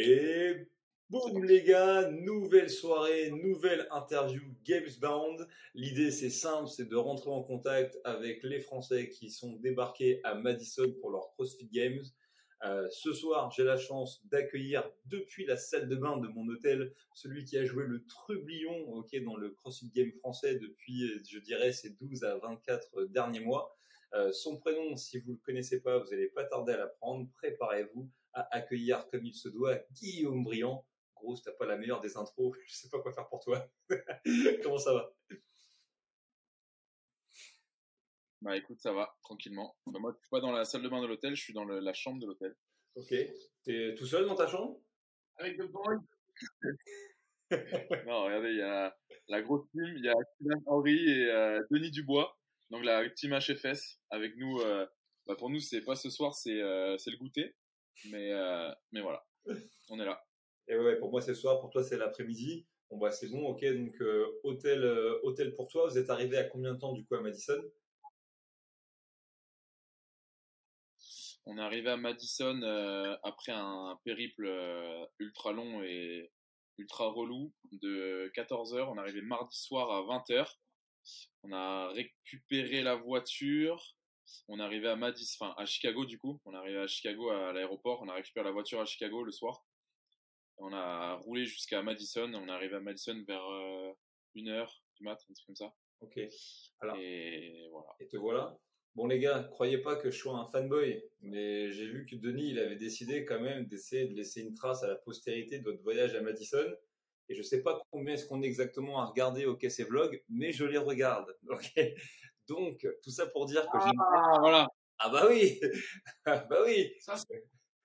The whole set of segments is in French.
Et boum les gars, nouvelle soirée, nouvelle interview Gamesbound. L'idée c'est simple, c'est de rentrer en contact avec les Français qui sont débarqués à Madison pour leur CrossFit Games. Euh, ce soir, j'ai la chance d'accueillir depuis la salle de bain de mon hôtel celui qui a joué le trublion ok, dans le CrossFit Game français depuis, je dirais, ces 12 à 24 derniers mois. Euh, son prénom, si vous ne le connaissez pas, vous n'allez pas tarder à l'apprendre. Préparez-vous à accueillir comme il se doit Guillaume Briand. Gros, t'as pas la meilleure des intros, je sais pas quoi faire pour toi. Comment ça va? Bah écoute, ça va, tranquillement. Bah, moi, je suis pas dans la salle de bain de l'hôtel, je suis dans la chambre de l'hôtel. Ok. T'es tout seul dans ta chambre? Avec deux boys Non, regardez, il y a la grosse team, il y a Kylian Henry et euh, Denis Dubois, donc la team HFS. Avec nous, euh, bah pour nous, c'est pas ce soir, c'est euh, le goûter. Mais, euh, mais voilà, on est là. Et ouais, pour moi, c'est ce soir, pour toi, c'est l'après-midi. Bon, bah, c'est bon, ok. Donc, euh, hôtel, euh, hôtel pour toi. Vous êtes arrivé à combien de temps, du coup, à Madison? On est arrivé à Madison après un périple ultra long et ultra relou de 14 heures. On est arrivé mardi soir à 20 h On a récupéré la voiture. On est arrivé à Madison, enfin à Chicago du coup. On est arrivé à Chicago à l'aéroport. On a récupéré la voiture à Chicago le soir. On a roulé jusqu'à Madison. On est arrivé à Madison vers euh, une heure du matin, un truc comme ça. Ok. Alors, et voilà. Et te voilà. Bon les gars, croyez pas que je sois un fanboy, mais j'ai vu que Denis, il avait décidé quand même d'essayer de laisser une trace à la postérité de votre voyage à Madison. Et je sais pas combien est-ce qu'on est exactement à regarder au ces vlogs, mais je les regarde. Ok. Donc, tout ça pour dire que ah, voilà. Ah bah oui ah bah oui Ça,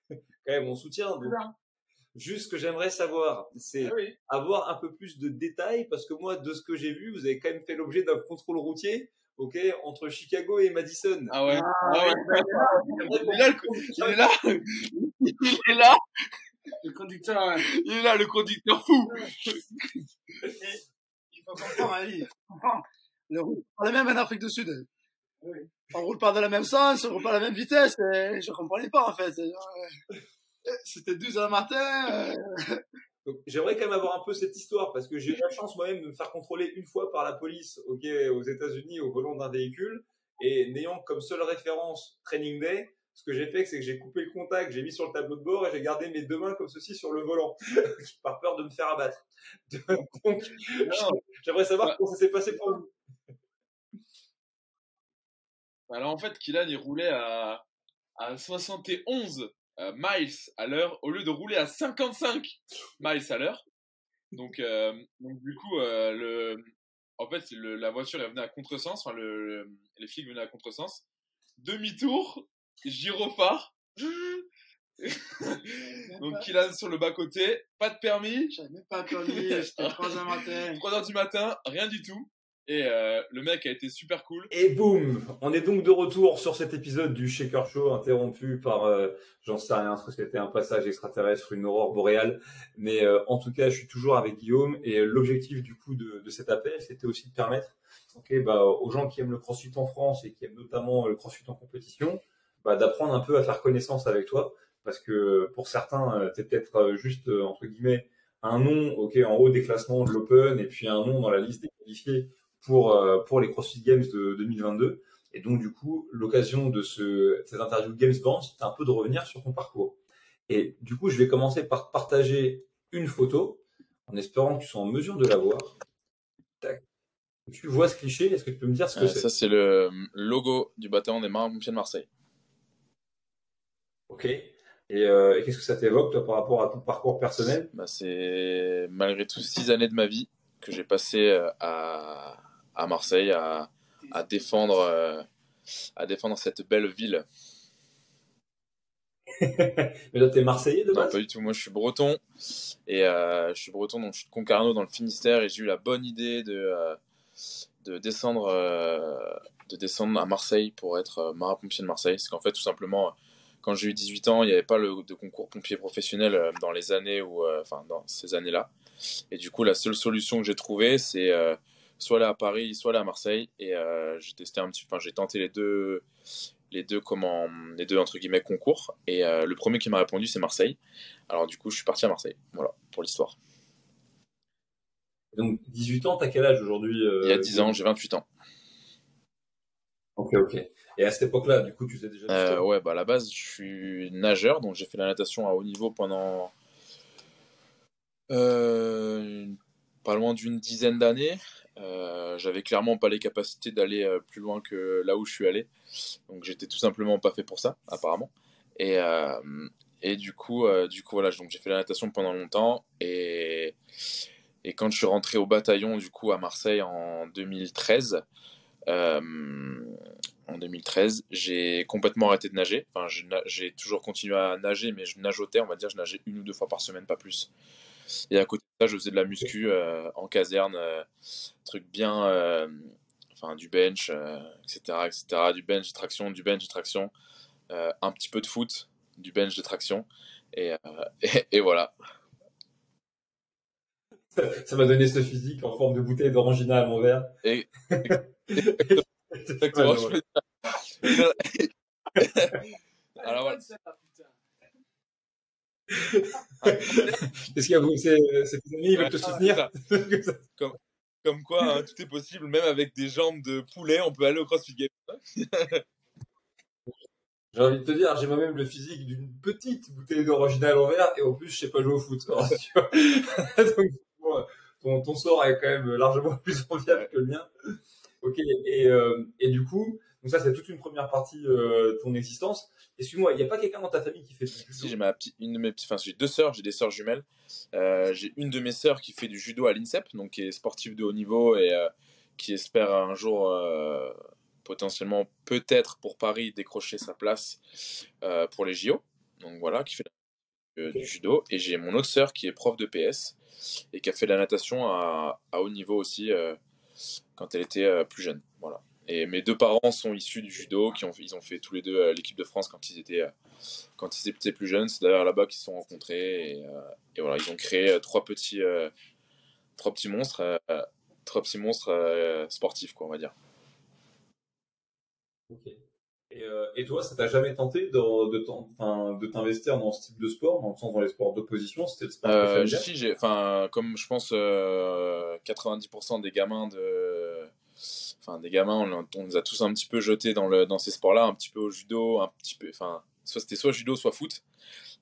Quand même, on soutient. Juste ce que j'aimerais savoir, c'est ah avoir un peu plus de détails, parce que moi, de ce que j'ai vu, vous avez quand même fait l'objet d'un contrôle routier, ok, entre Chicago et Madison. Ah ouais, ah, ouais. Il est là, il est là, il est là. Le conducteur, il est là, le conducteur fou. il faut comprendre, hein, il faut comprendre. Le roule pas la même en Afrique du Sud. Oui. On roule pas dans le même sens, on roule pas à la même vitesse. Et je comprenais pas, en fait. C'était 12 heures matin. Euh. J'aimerais quand même avoir un peu cette histoire parce que j'ai eu la chance moi-même de me faire contrôler une fois par la police ok, aux États-Unis au volant d'un véhicule et n'ayant comme seule référence Training Day, ce que j'ai fait, c'est que j'ai coupé le contact, j'ai mis sur le tableau de bord et j'ai gardé mes deux mains comme ceci sur le volant, par peur de me faire abattre. Donc, j'aimerais savoir comment ça s'est passé pour vous. Alors en fait, Kylan, il roulait à, à 71 euh, miles à l'heure au lieu de rouler à 55 miles à l'heure. Donc, euh, donc du coup, euh, le, en fait, le, la voiture elle venait à contresens, enfin le, les flics venaient à contresens. Demi-tour, gyrophare. donc Kylan sur le bas côté, pas de permis. J'avais même pas de permis, c'était 3h matin. 3h du matin, rien du tout. Et euh, le mec a été super cool. Et boum On est donc de retour sur cet épisode du Shaker Show, interrompu par, euh, j'en sais rien, ce que c'était un passage extraterrestre, une aurore boréale. Mais euh, en tout cas, je suis toujours avec Guillaume. Et l'objectif du coup de, cet appel, c'était aussi de permettre okay, bah, aux gens qui aiment le crossfit en France et qui aiment notamment le crossfit en compétition, bah, d'apprendre un peu à faire connaissance avec toi. Parce que pour certains, tu es peut-être juste, entre guillemets, un nom ok en haut des classements de l'Open et puis un nom dans la liste des qualifiés pour, euh, pour les CrossFit Games de 2022. Et donc, du coup, l'occasion de ce, cette interview Games Band, c'est un peu de revenir sur ton parcours. Et du coup, je vais commencer par partager une photo en espérant que tu sois en mesure de la voir. Tu vois ce cliché Est-ce que tu peux me dire ce que c'est? Ça, c'est le logo du bâtiment des Marins-Pompiers de Marseille. Ok. Et, euh, et qu'est-ce que ça t'évoque, toi, par rapport à ton parcours personnel? Bah, C'est malgré tout six années de ma vie que j'ai passé euh, à, à Marseille à, à défendre, euh, à défendre cette belle ville. Mais là, t'es Marseillais de base? Non, pas du tout. Moi, je suis breton. Et euh, je suis breton, donc je suis de Concarneau dans le Finistère. Et j'ai eu la bonne idée de, euh, de, descendre, de descendre à Marseille pour être marin-pompier de Marseille. Parce qu'en fait, tout simplement, quand j'ai eu 18 ans, il n'y avait pas le, de concours pompier professionnel dans les années où, enfin, dans ces années-là. Et du coup, la seule solution que j'ai trouvée, c'est soit là à Paris, soit là à Marseille. Et euh, j'ai testé un petit, enfin j'ai tenté les deux, les deux comment les deux entre guillemets concours et le premier qui m'a répondu c'est Marseille alors du coup je suis parti à Marseille voilà pour l'histoire donc 18 ans t'as quel âge aujourd'hui il y a 10 ans j'ai 28 ans ok ok et à cette époque-là, du coup, tu sais déjà. Euh, ouais, bah à la base, je suis nageur, donc j'ai fait la natation à haut niveau pendant euh, pas loin d'une dizaine d'années. Euh, j'avais clairement pas les capacités d'aller euh, plus loin que là où je suis allé, donc j'étais tout simplement pas fait pour ça, apparemment. Et, euh, et du coup, du coup voilà, donc j'ai fait la natation pendant longtemps et et quand je suis rentré au bataillon du coup à Marseille en 2013. Euh, en 2013. J'ai complètement arrêté de nager. Enfin, j'ai toujours continué à nager, mais je nageotais, on va dire, je nageais une ou deux fois par semaine, pas plus. Et à côté de ça, je faisais de la muscu euh, en caserne, euh, truc bien, euh, enfin du bench, etc., etc., du bench de traction, du bench de traction, un petit peu de foot, du bench de traction, et, et, voilà. Ça m'a donné ce physique en forme de bouteille d'orangina à mon verre. Et, Exactement. Alors, voilà. Est-ce qu'il y a c'est tes amis, ils veulent te soutenir comme, comme quoi, hein, tout est possible, même avec des jambes de poulet, on peut aller au CrossFit Games. J'ai envie de te dire, j'ai moi-même le physique d'une petite bouteille d'original en verre et en plus, je sais pas jouer au foot. Donc, ton, ton, sort est quand même largement plus enviable que le mien. Ok, et, euh, et du coup, donc ça, c'est toute une première partie euh, de ton existence. Excuse-moi, il n'y a pas quelqu'un dans ta famille qui fait du judo? Si, j'ai ma petite, une de mes enfin, j'ai deux sœurs, j'ai des sœurs jumelles. Euh, j'ai une de mes sœurs qui fait du judo à l'INSEP, donc qui est sportive de haut niveau et euh, qui espère un jour euh, potentiellement, peut-être pour Paris, décrocher sa place euh, pour les JO. Donc voilà, qui fait du judo. Et j'ai mon autre sœur qui est prof de PS et qui a fait de la natation à, à haut niveau aussi quand elle était plus jeune. Voilà. Et mes deux parents sont issus du judo, qui ont, ils ont fait tous les deux euh, l'équipe de France quand ils étaient, euh, quand ils étaient plus jeunes. C'est d'ailleurs là-bas qu'ils se sont rencontrés. Et, et, voilà, ils ont créé trois petits, trois petits monstres, trois petits monstres sportifs, quoi, on va dire. Ok. Et, et, toi, ça t'a jamais tenté de, de, t'investir dans ce type de sport, dans le sens dans les sports d'opposition C'était le sport euh, Si, enfin, comme je pense 90% des gamins de, enfin, des gamins, on, les a tous un petit peu jetés dans le, dans ces sports-là, un petit peu au judo, un petit peu, enfin, soit c'était soit judo, soit foot.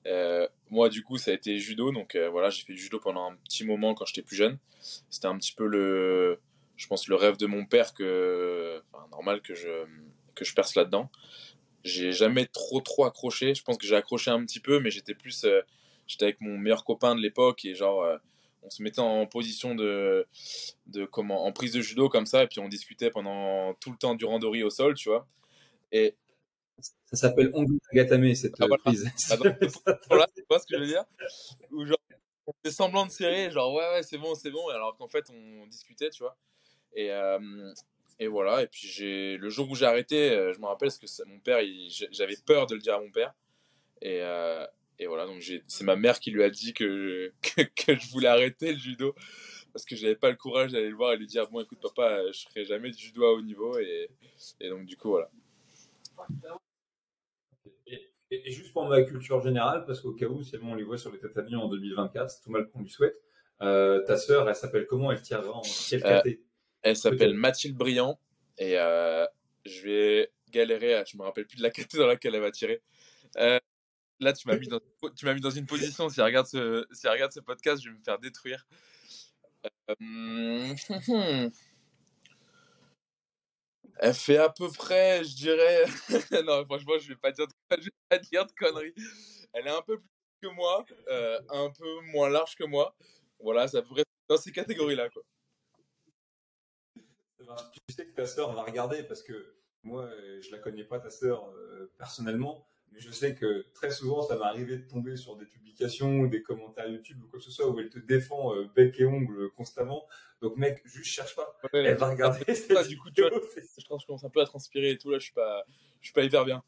Euh, moi, du coup, ça a été judo, donc euh, voilà, j'ai fait du judo pendant un petit moment quand j'étais plus jeune. C'était un petit peu le, je pense, le rêve de mon père que, normal que je que je perce là-dedans. J'ai jamais trop trop accroché. Je pense que j'ai accroché un petit peu, mais j'étais plus, euh, j'étais avec mon meilleur copain de l'époque et genre, on se mettait en position de, de comment, en prise de judo comme ça, et puis on discutait pendant tout le temps du randori au sol, tu vois. Et ça s'appelle Ongu Gatame cette ah, prise. voilà, tu vois ce que je veux dire Ou genre, on fait semblant de serrer, genre ouais ouais c'est bon c'est bon, alors qu'en fait on discutait, tu vois. Et, euh, et voilà, et puis j'ai le jour où j'ai arrêté, euh, je me rappelle parce que mon père, j'avais peur de le dire à mon père. Et, euh, et voilà, donc c'est ma mère qui lui a dit que, que, je voulais arrêter le judo parce que j'avais pas le courage d'aller le voir et lui dire bon écoute papa, je ferai jamais du judo à haut niveau et, et donc du coup voilà. Et, juste pour ma culture générale, parce qu'au cas où, si on les voit sur les tatamis en 2024, c'est tout mal qu'on lui souhaite. Euh, ta sœur, elle s'appelle comment? Elle tirera en quel euh, elle s'appelle Mathilde Briand et euh, je vais galérer. À, je me rappelle plus de la caté dans laquelle elle va tirer. Euh, là, tu m'as mis dans, une position. Si elle regarde ce, podcast, je vais me faire détruire. Euh, elle fait à peu près, je dirais. non, franchement, je vais pas dire, de... vais pas dire de conneries. Elle est un peu plus que moi, euh, un peu moins large que moi. Voilà, ça pourrait dans ces catégories-là, quoi tu sais que ta sœur va regarder parce que moi, euh, je la connais pas ta sœur personnellement, mais je sais que très souvent, ça m'est arrivé de tomber sur des publications ou des commentaires YouTube ou quoi que ce soit où elle te défend euh, bec et ongle constamment. Donc, mec, juste cherche pas. elle va regarder. du coup, tu vois, je commence un peu à transpirer et tout. Là, je suis pas, je suis pas hyper bien.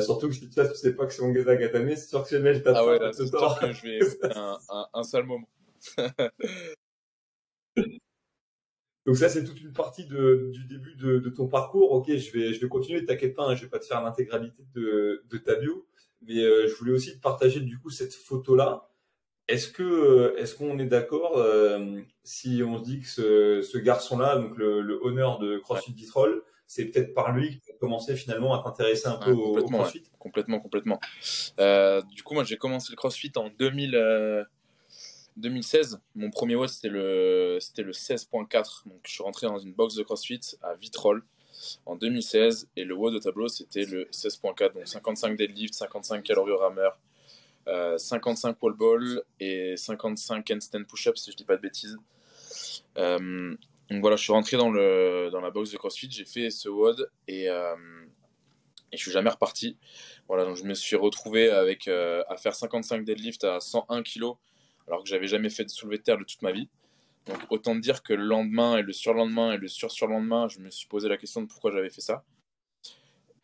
surtout que si tu sais pas que c'est Ongeza Gatame, c'est sûr que c'est je Ah ouais, c'est sûr que je vais un, un, un sale moment. Donc ça, c'est toute une partie de, du début de, de, ton parcours. Ok, je vais, je vais continuer. T'inquiète pas, hein, je vais pas te faire l'intégralité de, de ta bio, mais euh, je voulais aussi te partager du coup cette photo-là. Est-ce que, euh, est-ce qu'on est d'accord euh, si on se dit que ce, ce garçon-là, donc le, le honneur de CrossFit ouais. Vitrolles, c'est peut-être par lui que tu as commencé finalement à t'intéresser un peu ouais, au, au, CrossFit ouais. Complètement, complètement. Euh, du coup, moi, j'ai commencé le CrossFit en 2000, 2016. Mon premier WOD, c'était le, c'était le 16.4. Donc, je suis rentré dans une box de CrossFit à Vitrolles en 2016. Et le WOD au tableau, c'était le 16.4. Donc, 55 deadlift, 55 calories au rameur, euh, 55 wall ball et 55 handstand push-up, si je dis pas de bêtises. Euh, donc voilà, je suis rentré dans la box de CrossFit, j'ai fait ce WOD et, euh, et je suis jamais reparti. Voilà, donc je me suis retrouvé avec, euh, à faire 55 deadlift à 101 kg alors que j'avais jamais fait de soulevé de terre de toute ma vie. Donc autant dire que le lendemain et le surlendemain et le sur-surlendemain, je me suis posé la question de pourquoi j'avais fait ça.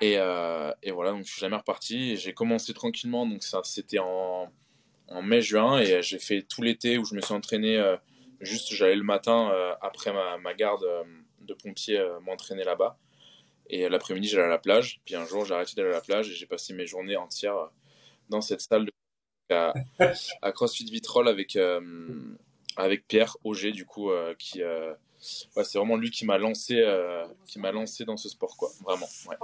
Et, euh, et, voilà, donc je suis jamais reparti. J'ai commencé tranquillement, donc ça c'était en, mai-juin et j'ai fait tout l'été où je me suis entraîné. Euh, juste, j'allais le matin euh, après ma, ma garde de pompier m'entraîner là-bas. Et l'après-midi, j'allais à la plage. Puis un jour, j'ai arrêté d'aller à la plage et j'ai passé mes journées entières dans cette salle de à, CrossFit Vitrolles avec, euh, avec Pierre Auger, du coup, euh, qui. Euh, c'est vraiment lui qui m'a lancé, qui m'a lancé dans ce sport, quoi. Vraiment. Ouais.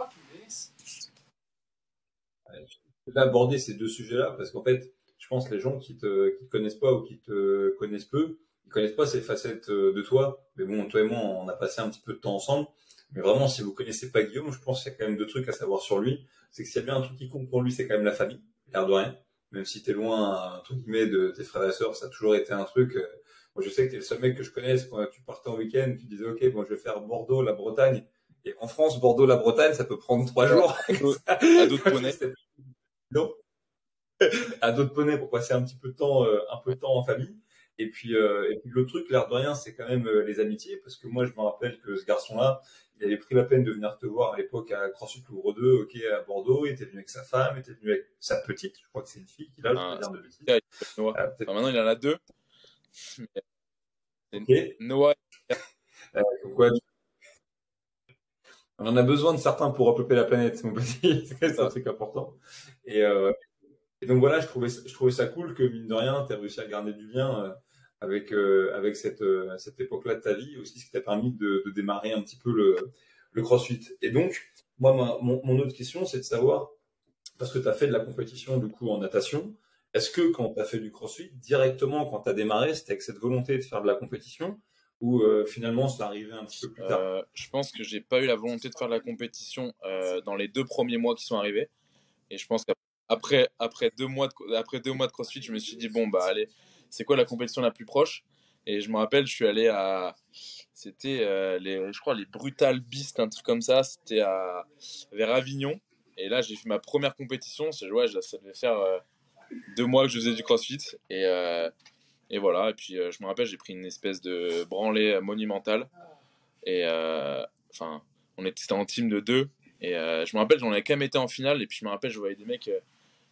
Je vais aborder ces deux sujets-là parce qu'en fait, je pense que les gens qui te, te connaissent pas ou qui te connaissent peu, ils connaissent pas ces facettes de toi. Mais bon, toi et moi, on a passé un petit peu de temps ensemble. Mais vraiment, si vous connaissez pas Guillaume, je pense qu'il y a quand même deux trucs à savoir sur lui. C'est que s'il y a bien un truc qui compte pour lui, c'est quand même la famille, l'air de rien même si t'es loin, entre guillemets, de tes frères et sœurs, ça a toujours été un truc. Euh, moi, je sais que t'es le seul mec que je connaisse quand tu partais en week-end, tu disais, OK, bon, je vais faire Bordeaux, la Bretagne. Et en France, Bordeaux, la Bretagne, ça peut prendre trois jours. à d'autres poneys. Non. à d'autres poneys pour passer un petit peu de temps, euh, un peu de temps en famille. Et puis, euh, et puis le truc, l'air de rien, c'est quand même euh, les amitiés, parce que moi, je me rappelle que ce garçon-là, il avait pris la peine de venir te voir à l'époque à CrossFit Louvre 2, ok, à Bordeaux, il était venu avec sa femme, il était venu avec sa petite, je crois que c'est une fille qu'il a, je Ah, de. Ouais, Noah. Euh, Enfin, maintenant, il en a deux. Mais- Ok. Noah, Euh, quoi, tu- On en a besoin de certains pour repeupler la planète, mon petit. c'est un truc important. Et, euh, et donc voilà, je trouvais, ça- je trouvais ça cool que mine de rien, tu as réussi à garder du lien euh, avec euh, avec cette euh, cette époque-là de ta vie aussi, ce qui t'a permis de, démarrer un petit peu le CrossFit. Et donc, moi, mon, autre question, c'est de savoir, parce que tu as fait de la compétition du coup en natation, est-ce que quand tu as fait du CrossFit, directement quand tu as démarré, c'était avec cette volonté de faire de la compétition ou euh, finalement c'est arrivé un petit peu plus tard? Euh, je pense que j'ai pas eu la volonté de faire de la compétition dans les deux premiers mois qui sont arrivés. Et je pense qu'après après deux, mois de, après deux mois de CrossFit, je me suis dit, bon, bah allez, c'est quoi la compétition la plus proche? Et je me rappelle, je suis allé à. C'était, euh, les, je crois, les Brutal Beast, un truc comme ça. C'était à, vers Avignon. Et là, j'ai fait ma première compétition. Ouais, ça devait faire euh, deux mois que je faisais du CrossFit. Et, euh, et voilà. Et puis, je me rappelle, j'ai pris une espèce de branlée monumentale. Et enfin, on était en team de deux. Et je me rappelle, j'en avais quand même été en finale. Et puis, je me rappelle, je voyais des mecs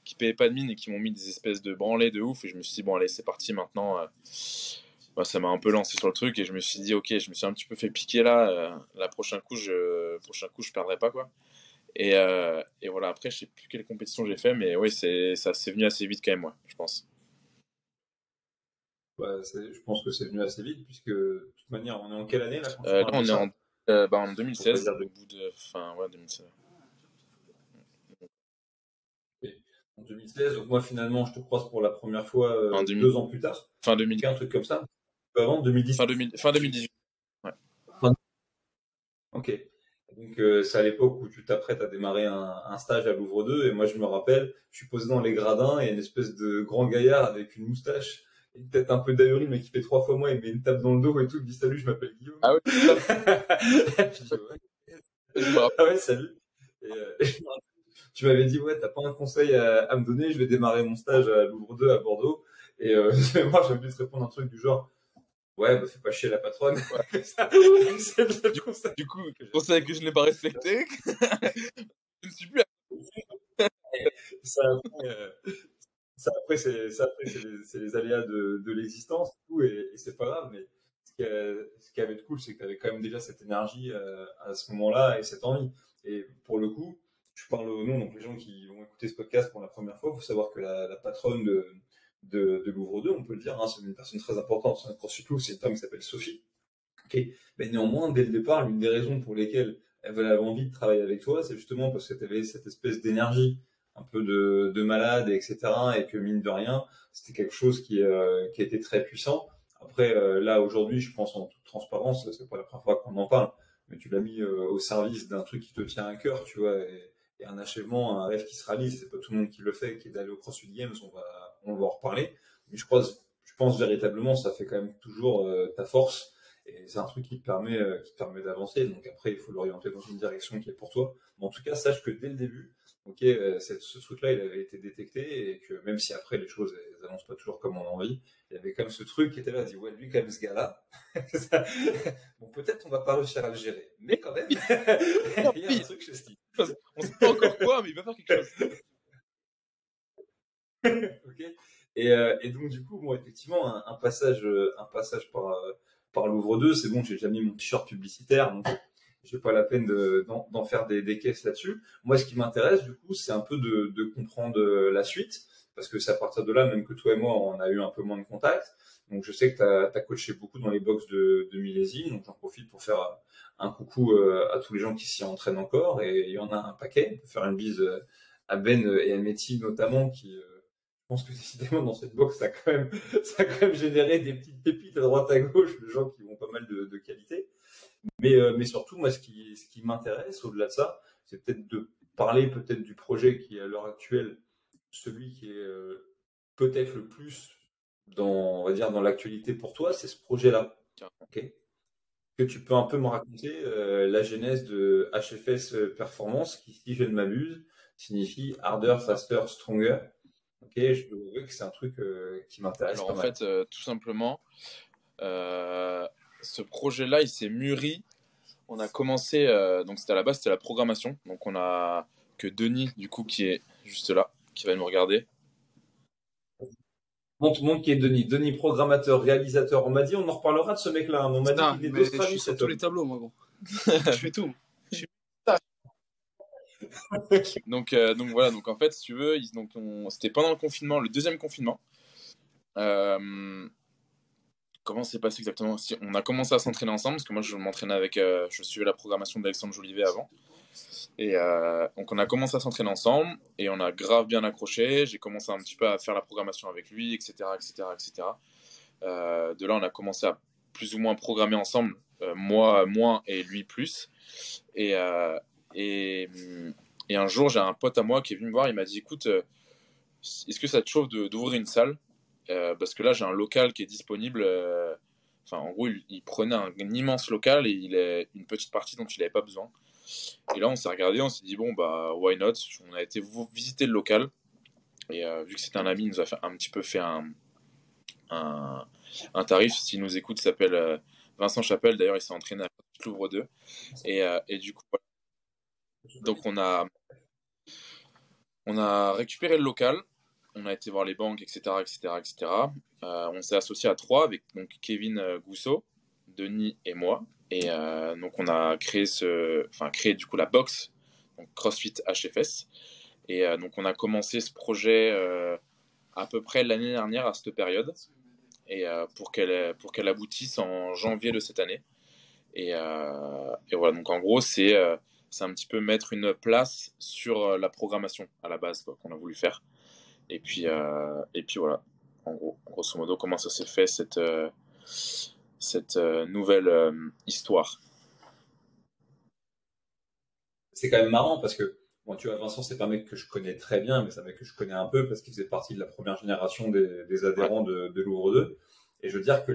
qui payaient pas de mine et qui m'ont mis des espèces de branlées de ouf. Et je me suis dit, bon, allez, c'est parti maintenant. euh. Bah, ça m'a un peu lancé sur le truc. Et je me suis dit, ok, je me suis un petit peu fait piquer là. euh, la prochaine coup, je, prochain coup, je perdrai pas, quoi. Et, euh, et voilà, après, je sais plus quelle compétition j'ai fait. Mais oui, c'est, ça c'est venu assez vite quand même, moi, je pense. Bah, Je pense que c'est venu assez vite puisque de toute manière, on est en quelle année là Euh, là, on est en, euh, bah, en Faut 2016, pas dire de- au bout de. Enfin, ouais, 2016. En 2016, donc moi finalement, je te croise pour la première fois euh, En 2000. deux ans plus tard, Fin 2000, un truc comme ça. Avant 2010. fin 2000, fin 2018. Ok. Donc euh, c'est à l'époque où tu t'apprêtes à démarrer un, un stage à Louvre 2 et moi je me rappelle, je suis posé dans les gradins et une espèce de grand gaillard avec une moustache et peut-être un peu d'ahurie mais qui fait trois fois moins, il me met une tape dans le dos et tout, il me dit salut, je m'appelle Guillaume. Ah oui, Je dis, ouais. Je me rappelle. Ah ouais, salut. Et, euh, tu m'avais dit, ouais, t'as pas un conseil à, à me donner, je vais démarrer mon stage à Louvre 2 à Bordeaux. Et euh, moi, j'avais dû te répondre un truc du genre, ouais, bah, fais pas chier la patronne. le conseil Du coup, que conseil que je n'ai pas respecté. je ne suis plus. à- Ça, après, euh, ça, après, c'est, ça, après, c'est les, aléas de, de l'existence, et et, c'est pas grave, mais ce ce qui avait de cool, c'est que tu avais quand même déjà cette énergie à ce moment-là et cette envie. Et pour le coup, je parle au nom, donc les gens qui vont écouter ce podcast pour la première fois, il faut savoir que la, la patronne de, de, de Louvre 2, on peut le dire, hein, c'est une personne très importante sur notre surtout, c'est une femme qui s'appelle Sophie. Okay. Mais néanmoins, dès le départ, l'une des raisons pour lesquelles elle avait envie de travailler avec toi, c'est justement parce que tu avais cette espèce d'énergie un peu de, de malade, etc. Et que mine de rien, c'était quelque chose qui, euh, qui était très puissant. Après, euh, là, aujourd'hui, je pense en toute transparence, c'est pas la première fois qu'on en parle, mais tu l'as mis euh, au service d'un truc qui te tient à cœur, tu vois, et, un achèvement, un rêve qui se réalise. C'est pas tout le monde qui le fait, qui est d'aller au CrossFit Games, on va, on va en reparler. Mais je crois, je pense véritablement, ça fait quand même toujours ta force et c'est un truc qui te permet, euh, qui permet d'avancer. Donc après, il faut l'orienter dans une direction qui est pour toi. Mais en tout cas, sache que dès le début, ok, euh, ce truc-là, il avait été détecté et que même si après les choses n'avancent pas toujours comme on a envie, il y avait quand même ce truc qui était là, dit ouais, lui quand même ce gars-là, bon peut-être on va pas réussir à le gérer, mais quand même, il y a un truc chez Steve. On sait pas encore quoi, mais il va faire quelque chose. ok. Et, euh, et, donc du coup, bon, effectivement, un, un passage, un passage par par Louvre 2, c'est bon, j'ai déjà mis mon t-shirt publicitaire, donc j'ai pas la peine d'en faire des, caisses là-dessus. Moi, ce qui m'intéresse, du coup, c'est un peu de, comprendre la suite, parce que c'est à partir de là, même que toi et moi, on a eu un peu moins de contact. Donc, je sais que tu as, coaché beaucoup dans les box de, de millésime, donc j'en profite pour faire un coucou euh, à tous les gens qui s'y entraînent encore, et il y en a un paquet. faire une bise à Ben et à Métis notamment, qui euh, je pense que décidément dans cette box, ça a quand même, généré des petites pépites à droite à gauche de gens qui ont pas mal de qualité. Mais, euh, mais surtout, moi, ce qui, ce qui m'intéresse au-delà de ça, c'est peut-être de parler peut-être du projet qui est à l'heure actuelle celui qui est euh, peut-être le plus dans, on va dire, dans l'actualité pour toi, c'est ce projet-là. Ok. Que tu peux un peu me raconter euh, la genèse de HFS Performance, qui, si je ne m'abuse, signifie Harder, Faster, Stronger. Ok, je dois avouer que c'est un truc euh, qui m'intéresse. Alors en fait, euh, tout simplement, ce projet-là, il s'est mûri. On a commencé, donc c'était à la base, c'était la programmation. Donc on a que Denis, du coup, qui est juste là, qui va nous regarder. Montre, montre qui est Denis. Denis, programmateur, réalisateur. On m'a dit, on en reparlera de ce mec-là. Hein. On m'a dit qu'il est d'Australie. Je suis tous les tableaux, moi, bon. je fais tout. donc, euh, donc voilà, donc en fait, si tu veux, donc c'était pendant le confinement, le deuxième confinement. Euh, comment s'est passé exactement On a commencé à s'entraîner ensemble parce que moi je m'entraînais avec, euh, je suivais la programmation d'Alexandre Jolivet avant. Et donc on a commencé à s'entraîner ensemble et on a grave bien accroché. J'ai commencé un petit peu à faire la programmation avec lui, etc., etc., etc. de là, on a commencé à plus ou moins programmer ensemble, moi moins et lui plus. Et, et, et un jour, j'ai un pote à moi qui est venu me voir, il m'a dit écoute, euh, est-ce que ça te chauffe d'ouvrir une salle? euh, Parce que là, j'ai un local qui est disponible. Euh, enfin, en gros, il, prenait un, immense local et il est une petite partie dont il n'avait pas besoin. Et là, on s'est regardé, on s'est dit bon, bah, why not? On a été visiter le local. Et vu que c'était un ami, il nous a fait, un petit peu fait un, un, tarif. S'il nous écoute, s'appelle Vincent Chapelle. D'ailleurs, il s'est entraîné à Louvre 2. Et, et du coup, donc on a, on a récupéré le local, on a été voir les banques, etc. etc., etc. on s'est associé à trois avec donc, Kevin euh, Gousseau, Denis et moi. Et euh, donc on a créé, ce, enfin, créé du coup la box, CrossFit HFS. Et euh, donc on a commencé ce projet à peu près l'année dernière à cette période. Et pour qu'elle pour qu'elle aboutisse en janvier de cette année. Et, voilà, donc en gros, c'est c'est un petit peu mettre une place sur la programmation à la base qu'on a voulu faire. Et puis, euh, et puis voilà, en gros, grosso modo, comment ça s'est fait cette, euh, cette nouvelle histoire? C'est quand même marrant parce que, bon, tu vois, Vincent, c'est pas un mec que je connais très bien, mais c'est un mec que je connais un peu parce qu'il faisait partie de la première génération des, adhérents de, de Louvre 2. Et je veux dire que,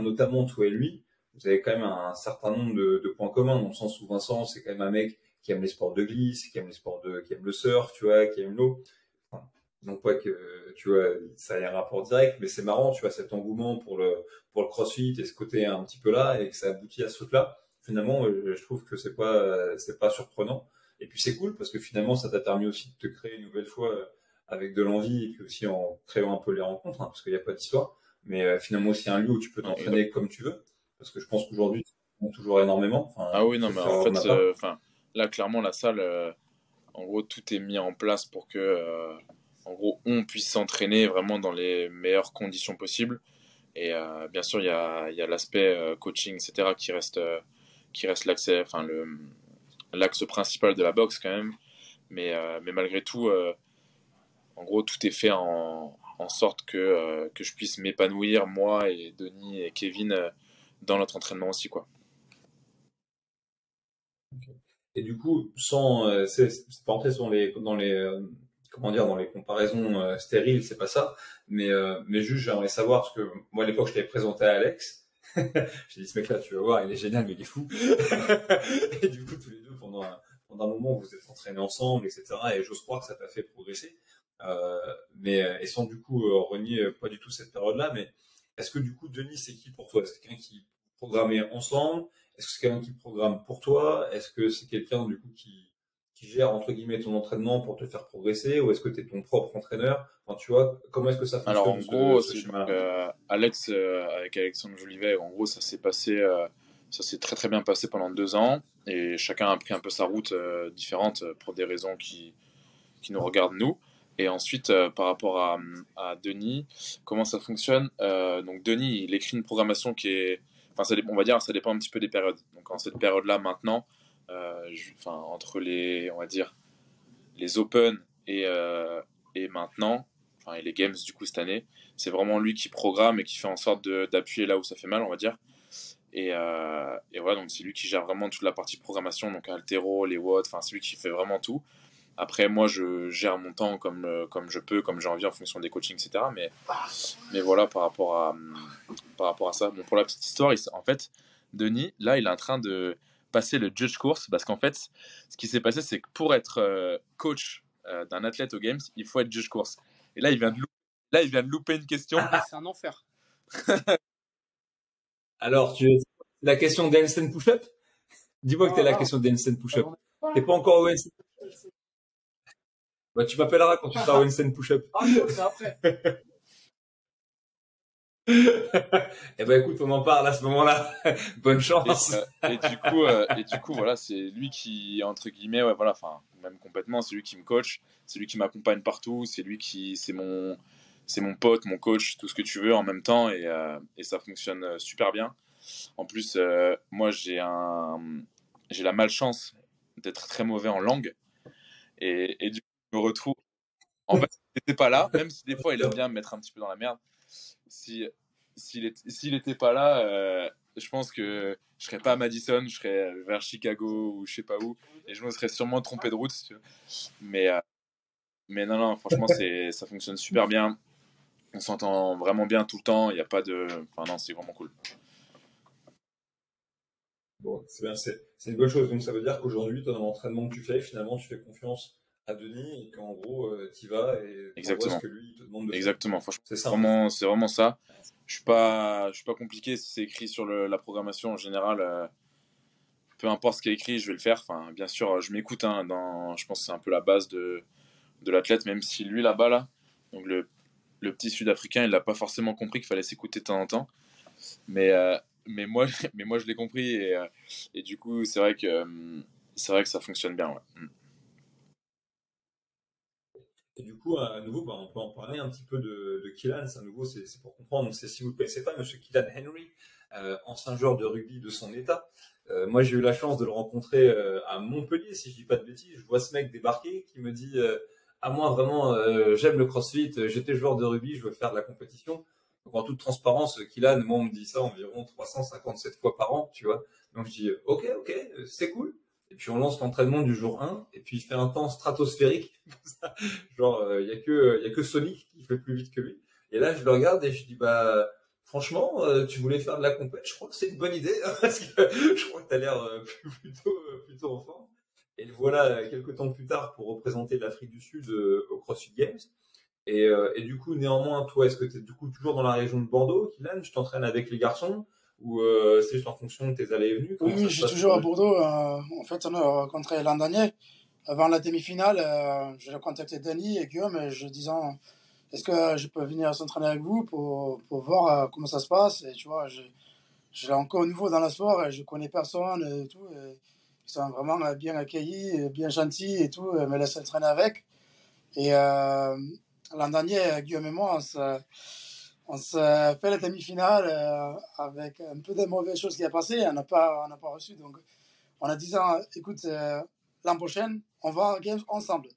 notamment toi et lui, vous avez quand même un certain nombre de, de, points communs dans le sens où Vincent c'est quand même un mec qui aime les sports de glisse, qui aime les sports de, qui aime le surf, tu vois, qui aime l'eau. Enfin, non pas que tu vois ça ait un rapport direct, mais c'est marrant, tu vois, cet engouement pour le pour le CrossFit et ce côté un petit peu là et que ça aboutit à ce truc-là. Finalement, euh, je trouve que c'est pas c'est pas surprenant. Et puis c'est cool parce que finalement ça t'a permis aussi de te créer une nouvelle fois euh, avec de l'envie et puis aussi en créant un peu les rencontres, hein, parce qu'il n'y a pas d'histoire. Mais euh, finalement aussi un lieu où tu peux t'entraîner comme tu veux Parce que je pense qu'aujourd'hui, toujours énormément. ah oui, non, mais en fait, euh, enfin, là, clairement, la salle, euh, en gros, tout est mis en place pour que, euh, en gros, on puisse s'entraîner vraiment dans les meilleures conditions possibles. Et bien sûr, il y a, l'aspect coaching, etc., qui reste, qui reste l'axe principal de la boxe quand même. Mais, malgré tout, en gros, tout est fait en, sorte que, je puisse m'épanouir, moi et Denis et Kevin, dans notre entraînement aussi, quoi. Et du coup, sans euh, c'est pas entrer dans les dans les euh, comment dire dans les comparaisons euh, stériles, c'est pas ça, mais euh, mais juste j'aimerais savoir parce que moi à l'époque je t'avais présenté à Alex. J'ai dit ce mec-là, tu vas voir, il est génial, mais il est fou. et du coup, tous les deux pendant un, pendant un moment, vous êtes entraînés ensemble, etc. Et j'ose croire que ça t'a fait progresser. Euh, mais et sans du coup renier pas du tout cette période-là, mais est-ce que du coup Denis c'est qui pour toi? Est-ce quelqu'un qui programmait ensemble? Est-ce que c'est quelqu'un qui programme pour toi? Est-ce que c'est quelqu'un du coup qui, qui gère entre guillemets ton entraînement pour te faire progresser ou est-ce que tu es ton propre entraîneur? Enfin, tu vois comment est-ce que ça fonctionne Alors en gros, c'est euh, Alex euh, avec Alexandre Jolivet, en gros ça s'est passé euh, ça s'est très très bien passé pendant deux ans et chacun a pris un peu sa route différente pour des raisons qui qui nous regardent nous. Et ensuite, par rapport à, à, Denis, comment ça fonctionne? Donc Denis, il écrit une programmation qui est Enfin, ça, on va dire, ça dépend un petit peu des périodes. Donc, en cette période-là, maintenant, euh, entre les, on va dire, les Open et, euh, et maintenant, enfin, et les Games du coup cette année, c'est vraiment lui qui programme et qui fait en sorte d'appuyer là où ça fait mal, on va dire. Et, euh, et voilà, donc c'est lui qui gère vraiment toute la partie programmation, donc Altero, les watts, enfin, c'est lui qui fait vraiment tout. Après, moi, je gère mon temps comme, comme je peux, comme j'ai envie en fonction des coachings, etc. Mais, mais voilà, par rapport à, par rapport à ça. Bon, pour la petite histoire, en fait, Denis, là, il est en train de passer le judge course parce qu'en fait, ce qui s'est passé, c'est que pour être euh, coach euh, d'un athlète aux Games, il faut être judge course. Et là, il vient de louper, là, il vient de louper une question. c'est un enfer. Alors, tu la question d'Einstein push-up? Dis-moi que tu es la question d'Einstein push-up. T'es pas encore au bah, tu m'appelleras quand tu feras Winston push-up. Ah, c'est après. eh ben écoute, on en parle à ce moment-là. Bonne chance. Euh, et, du coup, euh, et du coup, voilà, c'est lui qui entre guillemets, ouais, voilà, enfin, même complètement, c'est lui qui me coach, c'est lui qui m'accompagne partout, c'est lui qui, c'est mon, c'est mon pote, mon coach, tout ce que tu veux en même temps, et, euh, et ça fonctionne super bien. En plus, moi, j'ai un, j'ai la malchance d'être très mauvais en langue, et, et du me retrouve. En fait, il n'était pas là, même si des fois il aime bien me mettre un petit peu dans la merde. Si s'il n'était pas là, euh, je pense que je serais pas à Madison, je serais vers Chicago ou je sais pas où, et je me serais sûrement trompé de route. Mais euh, mais non non, franchement c'est ça fonctionne super bien. On s'entend vraiment bien tout le temps. Il n'y a pas de, enfin non, c'est vraiment cool. Bon, c'est bien, c'est une bonne chose. Donc ça veut dire qu'aujourd'hui, dans l'entraînement que tu fais, finalement, tu fais confiance à Denis et qu'en gros euh, tu vas et Exactement. ce que lui te demande de Exactement. Franchement, c'est vraiment, c'est vraiment ça. Je suis pas, je suis pas compliqué. Si c'est écrit sur le, la programmation en général, euh, peu importe ce qui est écrit, je vais le faire. Enfin, bien sûr, je m'écoute. Hein, dans, je pense que c'est un peu la base de, de l'athlète, même si lui là-bas là, donc le, le petit Sud-Africain, il n'a pas forcément compris qu'il fallait s'écouter de temps en temps. Mais euh, mais moi, mais moi je l'ai compris et, et du coup, c'est vrai que c'est vrai que ça fonctionne bien. Ouais. Et du coup, à nouveau, bah, on peut en parler un petit peu de, de Killan. À nouveau, c'est pour comprendre. Donc, si vous ne connaissez pas Monsieur Killan Henry, euh, ancien joueur de rugby de son état. Euh, moi, j'ai eu la chance de le rencontrer euh, à Montpellier, si je dis pas de bêtises. Je vois ce mec débarquer qui me dit euh, à moi vraiment, euh, j'aime le CrossFit. J'étais joueur de rugby, je veux faire de la compétition. Donc, en toute transparence, Killan, moi, on me dit ça environ 357 fois par an, tu vois. Donc, je dis, ok, ok, c'est cool. Et puis on lance l'entraînement du jour 1, et puis il fait un temps stratosphérique. Genre, il euh, y a que y a que Sonic qui fait plus vite que lui. Et là, je le regarde et je dis bah franchement, euh, tu voulais faire de la compète, je crois que c'est une bonne idée hein, parce que je crois que tu as l'air euh, plutôt plutôt en forme. Et le voilà quelques temps plus tard pour représenter l'Afrique du Sud au CrossFit Games. Et, du coup, néanmoins, toi, est-ce que tu es du coup toujours dans la région de Bordeaux, Kylian? Tu t'entraînes avec les garçons? Ou euh, c'est juste en fonction de tes allées et venues Oui, je suis toujours à Bordeaux. Euh, en fait, on a rencontré l'an dernier. Avant la demi-finale, euh, je contacté Denis et Guillaume et je disant est-ce que je peux venir s'entraîner avec vous pour, pour voir comment ça se passe? Et tu vois, j'ai encore nouveau dans le sport, je connais personne et tout. ils sont vraiment bien accueillis, bien gentils et tout, me laissent traîner avec. Et euh, l'an dernier, Guillaume et moi, on s'est fait la demi-finale euh, avec un peu de mauvaises choses qui a passé. On n'a pas, on pas reçu. Donc, on a dit écoute, euh, l'an prochain, on va en Games ensemble.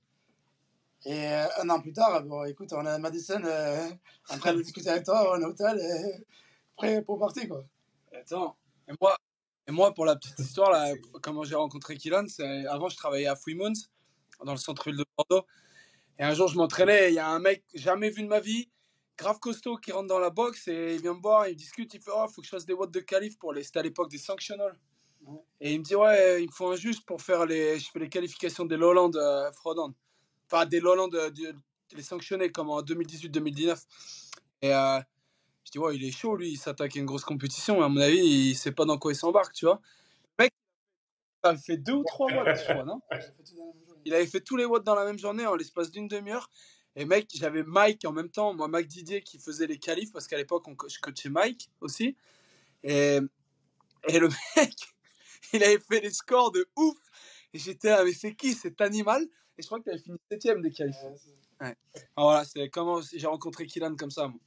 Et un an plus tard, bon, écoute, on est à Madison en train de discuter avec toi en hôtel, et prêt pour partir. Quoi. Attends, et moi, et moi, pour la petite histoire, là, comment j'ai rencontré Kylan, avant je travaillais à Fremont, dans le centre-ville de Bordeaux. Et un jour, je m'entraînais, il y a un mec jamais vu de ma vie, grave costaud, qui rentre dans la boxe et il vient me voir, il discute, il fait Oh, faut que je fasse des watts de qualif pour les. C'était à l'époque des sanctionnals. Et il me dit Ouais, il me faut un juste pour faire les. Je fais les qualifications des Lowland euh, Enfin, des Lowland, euh, les sanctionnés comme en 2018-2019. Et euh, je dis Ouais, il est chaud, lui, il s'attaque à une grosse compétition. à mon avis, il sait pas dans quoi il s'embarque, tu vois. Le mec, ça fait deux ou trois mois, je crois, non? Il avait fait tous les watts dans la même journée en l'espace d'une demi-heure. Et mec, j'avais Mike en même temps, moi, Mike Didier qui faisait les qualifs parce qu'à l'époque, je coachais Mike aussi. Et, et le mec, il avait fait des scores de ouf. Et j'étais là, mais c'est qui cet animal? Et je crois que tu avais fini 7 des qualifs. Ouais. voilà, c'est comment j'ai rencontré Kylan comme ça. Moi.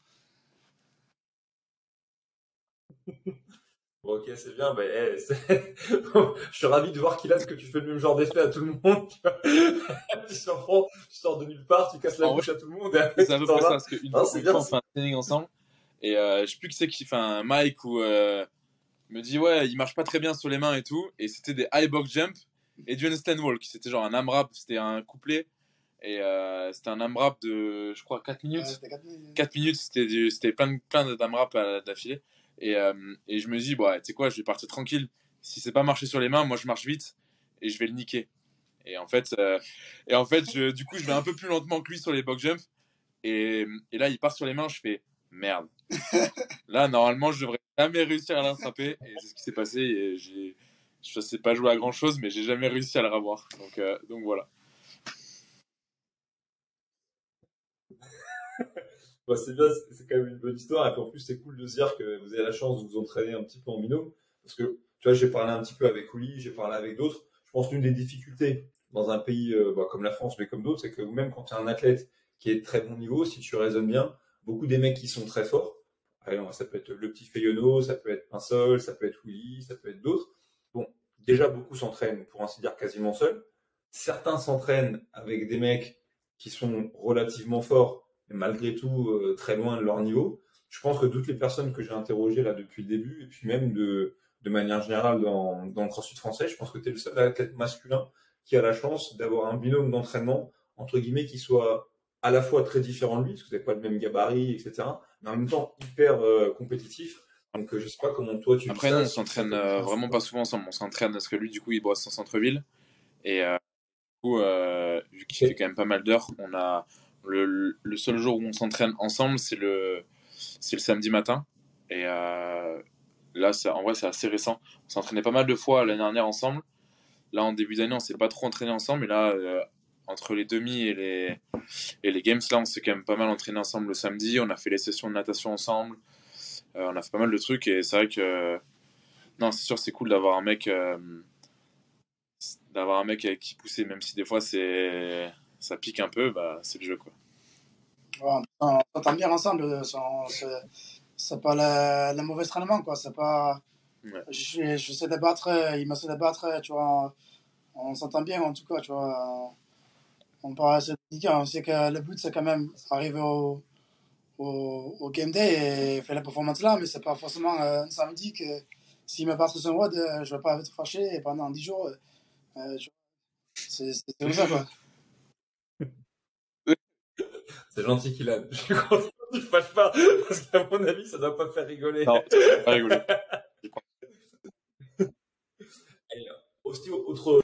ok, c'est bien. Mais, je suis ravi de voir qu'il a ce que tu fais le même genre d'effet à tout le monde. tu, sors, tu sors de nulle part, tu casses la bouche à tout le monde. C'est un peu ça, parce qu'une fois, on fait un training ensemble, et euh, je sais plus qui c'est qui fait un Mike ou euh, me dit ouais, il marche pas très bien sur les mains et tout, et c'était des high box jump et du handstand walk. C'était genre un AMRAP, c'était un couplet. Et euh, c'était un AMRAP de, je crois, 4 minutes. 4 minutes, c'était plein, plein d'AMRAP d'affilée. Et, euh, et, je me dis, bah, tu sais quoi, je vais partir tranquille. Si c'est pas marché sur les mains, moi je marche vite et je vais le niquer. Et en fait, euh, et en fait je, du coup, je vais un peu plus lentement que lui sur les box jumps. Et, et là, il part sur les mains, je fais merde. là, normalement, je devrais jamais réussir à l'attraper. Et c'est ce qui s'est passé. Et j'ai, je sais pas jouer à grand chose, mais j'ai jamais réussi à le revoir. Donc, euh, donc voilà. C'est bien, c'est quand même une bonne histoire. Et puis en plus, c'est cool de se dire que vous avez la chance de vous entraîner un petit peu en binôme. Parce que, tu vois, j'ai parlé un petit peu avec Oli, j'ai parlé avec d'autres. Je pense qu'une des difficultés dans un pays euh, bah, comme la France, mais comme d'autres, c'est que même quand tu es un athlète qui est de très bon niveau, si tu raisonnes bien, beaucoup des mecs qui sont très forts, alors, ça peut être le petit Fayonneau, ça peut être Pinsol, ça peut être Willy, ça peut être d'autres. Bon, déjà beaucoup s'entraînent, pour ainsi dire, quasiment seuls. Certains s'entraînent avec des mecs qui sont relativement forts, malgré tout euh, très loin de leur niveau. Je pense que toutes les personnes que j'ai interrogées là depuis le début, et puis même de, de manière générale dans, dans le crossfit français, je pense que tu es le seul athlète masculin qui a la chance d'avoir un binôme d'entraînement, entre guillemets, qui soit à la fois très différent de lui, parce que tu pas le même gabarit, etc., mais en même temps hyper euh, compétitif. Donc euh, je sais pas comment toi tu... Après, non, on s'entraîne vraiment pas souvent ensemble. On s'entraîne parce que lui, du coup, il bosse en centre-ville. Et du coup, vu qu'il fait quand même pas mal d'heures, on a le, seul jour où on s'entraîne ensemble, c'est le, le samedi matin. Et euh, là, en vrai, c'est assez récent. On s'entraînait pas mal de fois l'année dernière ensemble. Là, en début d'année, on s'est pas trop entraîné ensemble. Mais là, euh, entre les demi et les, et les games, là, on s'est quand même pas mal entraîné ensemble le samedi. On a fait les sessions de natation ensemble. Euh, on a fait pas mal de trucs. Et c'est vrai que. Non, c'est sûr, c'est cool d'avoir un mec. d'avoir un mec qui pousser, même si des fois c'est ça pique un peu, bah, c'est le jeu. Quoi. Ouais, on s'entend bien ensemble. C'est pas la, la mauvaise entraînement. Quoi. C'est pas. Je, je, sais débattre, il m'a fait débattre, tu vois. On s'entend bien en tout cas, tu vois. On parle assez On sait que le but, c'est quand même arriver au, au, au, game day et faire la performance là, mais c'est pas forcément euh, un samedi que s'il me passe WOD, euh, je vais pas être fâché pendant 10 jours. Euh, c'est comme ça, quoi. C'est gentil qu'il a. Je suis content qu'il ne fâche pas, parce qu'à mon avis, ça ne doit pas faire rigoler. Non, pas rigoler. aussi, autre,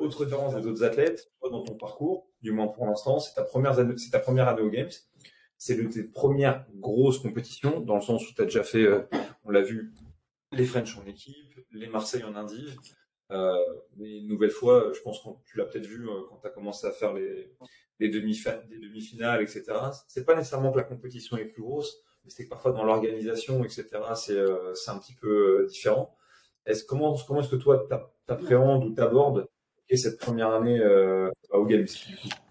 autre différence des autres athlètes, toi, dans ton parcours, du moins pour l'instant, c'est ta première année, c'est ta première année aux Games. C'est l'une de tes premières grosses compétitions, dans le sens où tu as déjà fait, euh, on l'a vu, les French en équipe, les Marseille en indiv. Euh, mais une nouvelle fois, je pense que tu l'as peut-être vu euh, quand tu as commencé à faire les, des demi-finales, etc. C'est pas nécessairement que la compétition est plus grosse, c'est que parfois dans l'organisation, etc., c'est c'est un petit peu différent. Est-ce comment comment est-ce que toi t'appréhendes ou t'abordes cette première année au Games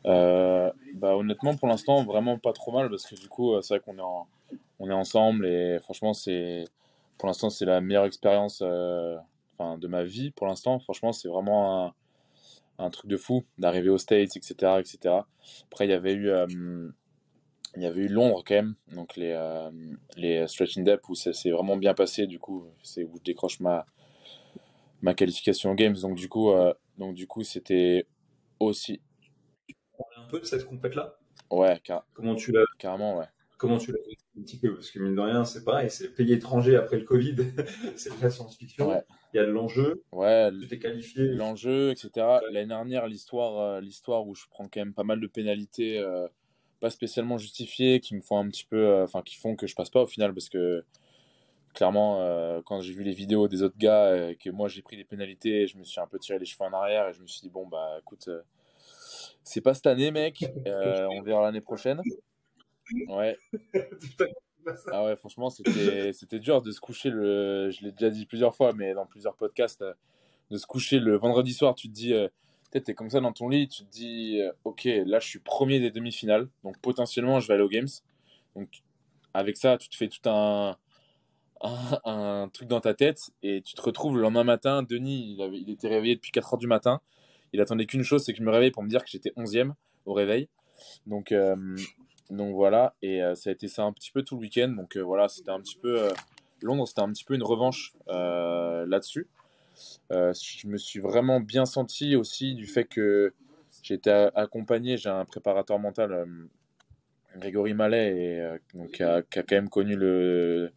euh, bah, honnêtement, pour l'instant, vraiment pas trop mal parce que du coup, c'est vrai qu'on est, est ensemble et franchement, c'est pour l'instant, c'est la meilleure expérience de ma vie. Pour l'instant, franchement, c'est vraiment un, truc de fou d'arriver aux States, etc., etc. Après, il y avait eu, euh, il y avait eu Londres quand même, donc les, euh, les stretching depth où ça s'est vraiment bien passé. Du coup, c'est où je décroche ma, ma qualification aux Games. Donc du coup, euh, donc du coup, c'était aussi. Un peu de cette compète là. Ouais, comment tu l'as carrément, ouais. Comment tu l'as un petit peu Parce que mine de rien, c'est pareil, c'est pays étranger après le Covid, c'est de la science-fiction. Il y a de l'enjeu. Ouais. Tu t'es qualifié. L'enjeu, etc. L'année dernière, l'histoire, euh, l'histoire où je prends quand même pas mal de pénalités, euh, pas spécialement justifiées, qui me font un petit peu, euh, enfin, qui font que je passe pas au final, parce que clairement, quand j'ai vu les vidéos des autres gars, que moi j'ai pris des pénalités, je me suis un peu tiré les cheveux en arrière et je me suis dit bon bah écoute, c'est pas cette année, mec. on verra l'année prochaine. Ouais. ah ouais, franchement, c'était dur de se coucher le. Je l'ai déjà dit plusieurs fois, mais dans plusieurs podcasts, euh, de se coucher le vendredi soir, tu te dis. Euh, peut-être t'es comme ça dans ton lit, tu te dis, euh, ok, là je suis premier des demi-finales, donc potentiellement je vais aller aux Games. Donc avec ça, tu te fais tout un, un, truc dans ta tête et tu te retrouves le lendemain matin. Denis, il, avait, il était réveillé depuis 4 heures du matin. Il attendait qu'une chose, c'est que je me réveille pour me dire que j'étais 11e au réveil. Donc, donc voilà, et euh, ça a été ça un petit peu tout le week-end. Donc euh, voilà, c'était un petit peu. Euh, Londres, c'était un petit peu une revanche là-dessus. je me suis vraiment bien senti aussi du fait que j'ai été accompagné, j'ai un préparateur mental, Grégory Mallet, et, donc, qui, a, quand même connu le,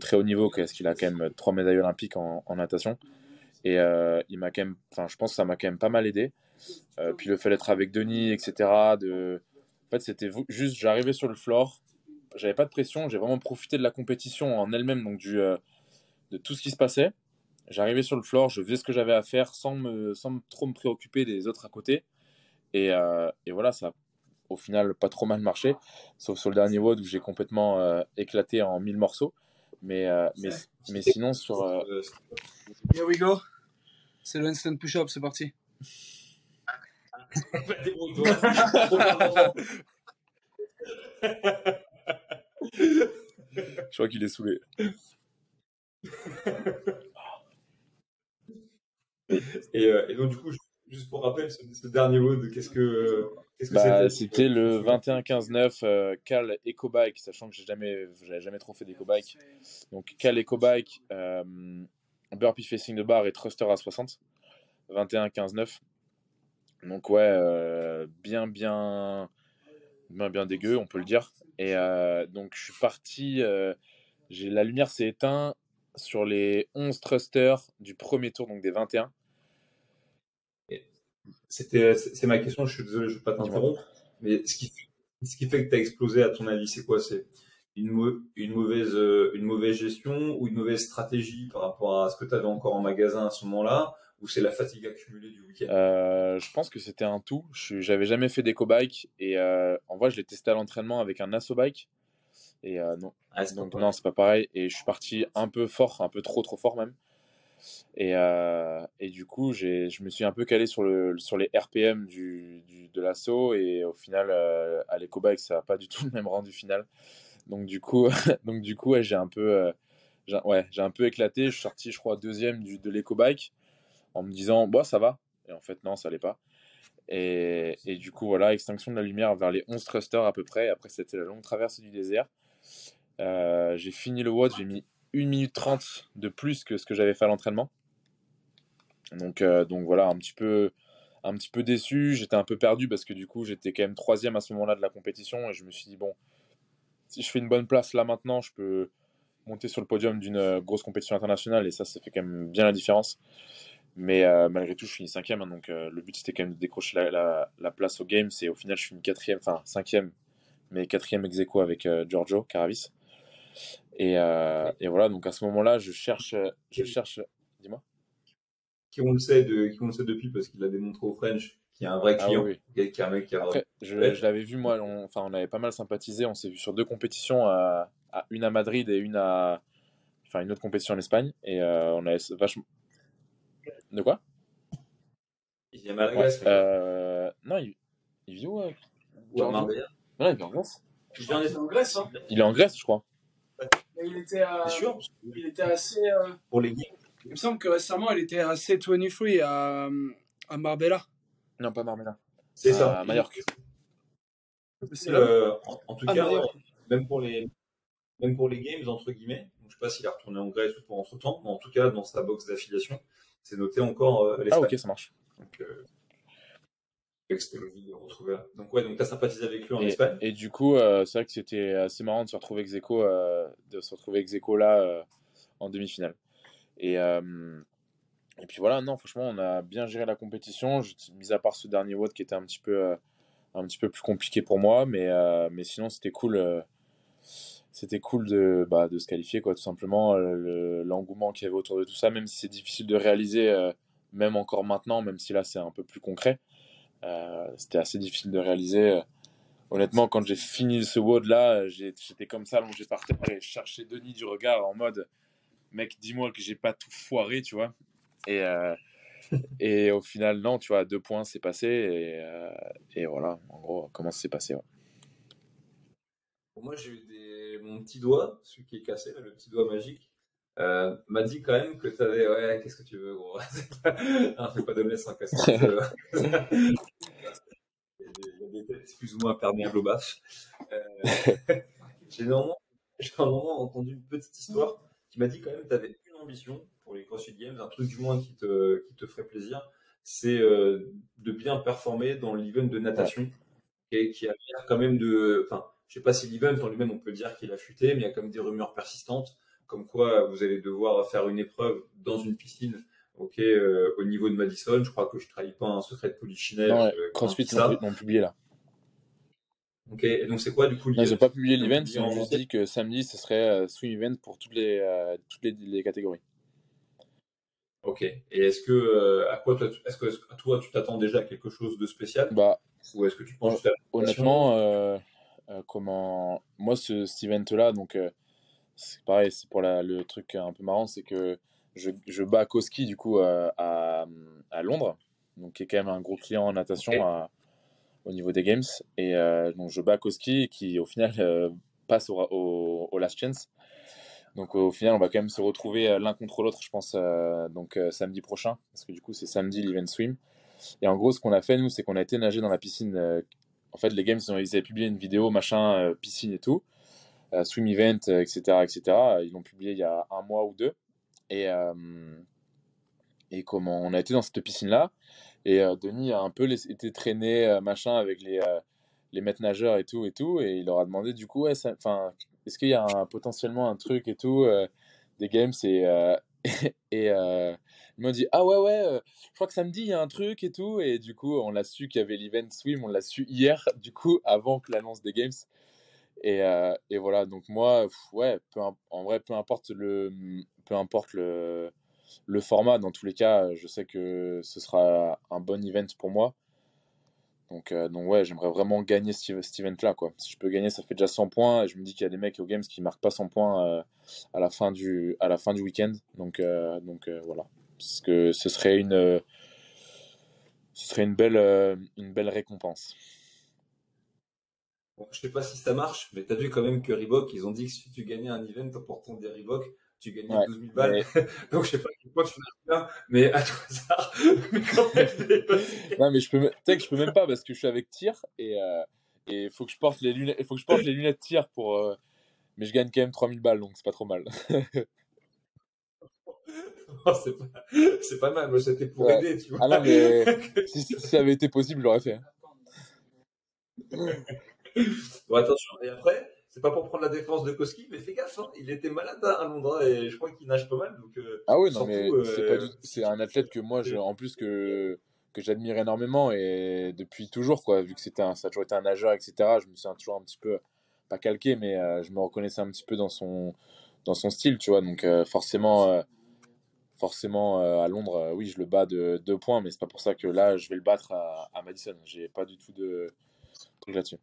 très haut niveau, parce qu'il a quand même trois médailles olympiques en, natation. Et il m'a quand même, enfin, je pense que ça m'a quand même pas mal aidé. puis le fait d'être avec Denis, etc., fait, c'était juste, j'arrivais sur le floor, j'avais pas de pression, j'ai vraiment profité de la compétition en elle-même, donc du, euh, de tout ce qui se passait. J'arrivais sur le floor, je faisais ce que j'avais à faire sans, me, sans trop me préoccuper des autres à côté. Et, euh, et, voilà, ça a au final pas trop mal marché, sauf sur le dernier WOD où j'ai complètement euh, éclaté en mille morceaux. Mais, mais, mais sinon, sur. Here we go. C'est le instant push-up, c'est parti. Je crois qu'il est saoulé. et, euh, et, donc, du coup, juste pour rappel, ce, dernier mot, qu'est-ce que. bah, c'était le 21-15-9 euh, Cal EcoBike, sachant que j'ai jamais, jamais trop fait d'EcoBike. Donc Cal EcoBike, euh, Burpee Facing de bar et Thruster à 60. 21-15-9. Donc ouais, euh, bien, bien, bien, bien dégueu, on peut le dire. Et euh, donc je suis parti, euh, j'ai la lumière s'est éteinte sur les 11 thrusters du premier tour, donc des 21. C'était, c'est ma question, je suis désolé, je ne veux pas t'interrompre. Mais ce qui, ce qui fait que tu as explosé, à ton avis, c'est quoi? C'est une, une, mauvaise, une mauvaise gestion ou une mauvaise stratégie par rapport à ce que tu avais encore en magasin à ce moment-là? Ou c'est la fatigue accumulée du week-end? Euh, Je pense que c'était un tout. J'avais jamais fait d'éco-bike et euh, en vrai, je l'ai testé à l'entraînement avec un asso-bike. Et euh, non, ah, donc non, c'est pas pareil. Et je suis parti un peu fort, un peu trop, trop fort même. Et, et du coup, je me suis un peu calé sur, le, sur les RPM du, du de l'assaut et au final, à l'éco-bike, ça n'a pas du tout le même rendu final. Donc du coup, donc du coup, j'ai un peu, ouais, j'ai un peu éclaté. Je suis sorti, je crois, deuxième du, de l'éco-bike en me disant, bah, ça va. Et en fait, non, ça allait pas. Et, et, du coup, voilà, extinction de la lumière vers les 11 thrusters à peu près. Après, c'était la longue traversée du désert. Euh, j'ai fini le WOD, j'ai mis 1 minute 30 de plus que ce que j'avais fait à l'entraînement. Donc, euh, donc voilà, un petit peu, un petit peu déçu. J'étais un peu perdu parce que du coup, j'étais quand même troisième à ce moment-là de la compétition. Et je me suis dit, bon, si je fais une bonne place là maintenant, je peux monter sur le podium d'une euh, grosse compétition internationale. Et ça, ça fait quand même bien la différence. Mais euh, malgré tout, je finis cinquième. Hein, donc euh, le but, c'était quand même de décrocher la, la, place au game. Et au final, je finis quatrième, enfin cinquième, mais quatrième ex aequo avec euh, Giorgio Caravis. Et, et, voilà, donc à ce moment-là, je cherche. Je cherche... Dis-moi. Qui on le sait, de, qui on le sait depuis parce qu'il l'a démontré au French, qui est un vrai Ah client, oui, qui est qui est un mec qui a Après, je, Ouais. je l'avais vu, moi, on, enfin, on avait pas mal sympathisé. On s'est vu sur deux compétitions, à, à- une à Madrid et une à. Enfin, une autre compétition en Espagne. Et euh, on avait vachement. De quoi? Il vient à Malaga, Ouais, ce mec. euh, Non, il, il vit où euh, ou à Marbella. Non, il est en Grèce. Il vient en C'est Espagne, en Grèce, hein? Il est en Grèce, je crois. Mais il était, euh, c'est sûr, il était assez. euh, pour les games. Il me semble que récemment, il était à C23 à, à Marbella. Non, pas Marbella. C'est À ça. Majorque. Euh, en, en tout Ah, cas, Majorque. même pour les même pour les games entre guillemets. Donc, je sais pas s'il est retourné en Grèce ou pas entre temps, mais en tout cas dans sa box d'affiliation, c'est noté encore euh, Ah, ok, ça marche. Donc, euh, c'était logique de le retrouver là. Donc ouais, donc t'as sympathisé avec lui en Et, Espagne. et du coup, euh, c'est vrai que c'était assez marrant de se retrouver ex aequo, euh, de se retrouver ex aequo là euh, en demi-finale. Et, et puis voilà, non, franchement, on a bien géré la compétition, mis à part ce dernier WOD qui était un petit peu, un petit peu plus compliqué pour moi, mais, mais sinon c'était cool. C'était cool de, bah, de se qualifier, quoi, tout simplement. euh, le- L'engouement qu'il y avait autour de tout ça, même si c'est difficile de réaliser, euh, même encore maintenant, même si là c'est un peu plus concret, euh, c'était assez difficile de réaliser. Honnêtement, quand j'ai fini ce WOD là, j'ai- j'étais comme ça allongé par terre et je cherchais Denis du regard en mode mec, dis-moi que j'ai pas tout foiré, tu vois. Et, et au final, non, tu vois, deux points, c'est passé. Et, voilà, en gros, comment ça s'est passé. moi, j'ai eu des... mon petit doigt, celui qui est cassé, le petit doigt magique, euh, m'a dit quand même que t'avais, ouais, qu'est-ce que tu veux, gros? non, fais pas d'omelette sans casser. il y a des- il y a des têtes plus ou moins perméables au baf. Euh, j'ai normalement, j'ai entendu une petite histoire qui m'a dit quand même que t'avais une ambition pour les CrossFit Games, un truc du moins qui te, qui te ferait plaisir, c'est euh, de bien performer dans l'event de natation, et qui a l'air quand même de, enfin, je sais pas si l'event en lui-même on peut dire qu'il a fuité, mais il y a quand même des rumeurs persistantes, comme quoi vous allez devoir faire une épreuve dans une piscine, ok, euh, au niveau de Madison. Je crois que je trahis pas un secret de polichinelle. Non, ouais, euh, CrossFit l'ont publié là. Ok, et donc c'est quoi du coup Non, ils n'ont pas publié l'event, ils ont juste dit que samedi, ce serait euh, swim event pour toutes les, euh, toutes les, les catégories. Ok. Et est-ce que euh, à quoi toi, tu- est-ce que à toi tu t'attends déjà à quelque chose de spécial? Bah, ou est-ce que tu penses juste à la honnêtement, euh, euh, comment moi ce, cet event là, donc euh, c'est pareil, c'est pour la- le truc un peu marrant, c'est que je, je bats Koski du coup euh, à, à Londres, donc qui est quand même un gros client en natation à- au niveau des games, et euh, donc je bats Koski qui au final euh, passe au, au, au Last Chance. Donc au final, on va quand même se retrouver euh, l'un contre l'autre, je pense, euh, donc euh, samedi prochain, parce que du coup c'est samedi l'event swim. Et en gros, ce qu'on a fait nous, c'est qu'on a été nager dans la piscine. euh, en fait, les games, ils, avaient publié une vidéo, machin, euh, piscine et tout, euh, swim event, euh, etc., etc. Ils l'ont publié il y a un mois ou deux. Et et comment on a été dans cette piscine là. Et Denis a un peu été traîné, machin, avec les les maîtres nageurs et tout et tout. Et il leur a demandé du coup, ouais, est-ce qu'il y a potentiellement un truc et tout des games? Euh, et euh, ils m'ont dit ah ouais ouais je crois que samedi il y a un truc et tout. Et du coup on l'a su qu'il y avait l'event swim on l'a su hier du coup avant que l'annonce des games. Et, et voilà donc moi ouais peu en vrai peu importe le peu importe le le format dans tous les cas je sais que ce sera un bon event pour moi donc, euh, donc ouais, j'aimerais vraiment gagner cet, event-là. Si je peux gagner, ça fait déjà 100 points. Et je me dis qu'il y a des mecs aux Games qui marquent pas 100 points euh, à la fin du, du week-end. Donc, euh, donc voilà. Parce que ce serait une, ce serait une belle, une belle récompense. Je sais pas si ça marche, mais t'as vu quand même que Reebok, ils ont dit que si tu gagnais un event en portant des Reebok, tu gagnais Ouais, 12 000 balles. mais- Donc je sais pas à quel point tu bien, mais à tout hasard, mais quand même, je. Non, mais je peux, que je peux même pas parce que je suis avec tir et euh, et faut que je porte les lunettes, il faut que je porte les lunettes tir pour. euh, mais je gagne quand même 3000 balles, donc c'est pas trop mal. C'est pas, c'est pas mal, moi c'était pour Ouais. aider, tu vois. Ah non, mais si, si ça avait été possible, je l'aurais fait. Bon, attention, et après, c'est pas pour prendre la défense de Koski, mais fais gaffe, hein, il était malade à Londres et je crois qu'il nage pas mal, donc euh, Ah oui, non, mais euh, c'est un athlète que moi, je, en plus que, que j'admire énormément et depuis toujours, quoi, vu que c'était ça a toujours été un nageur, etc. Je me suis toujours un petit peu, pas calqué, mais euh, je me reconnaissais un petit peu dans son, dans son style, tu vois. Donc forcément, forcément, à Londres, oui, je le bats de deux points, mais c'est pas pour ça que là, je vais le battre à, à Madison. J'ai pas du tout de truc là-dessus.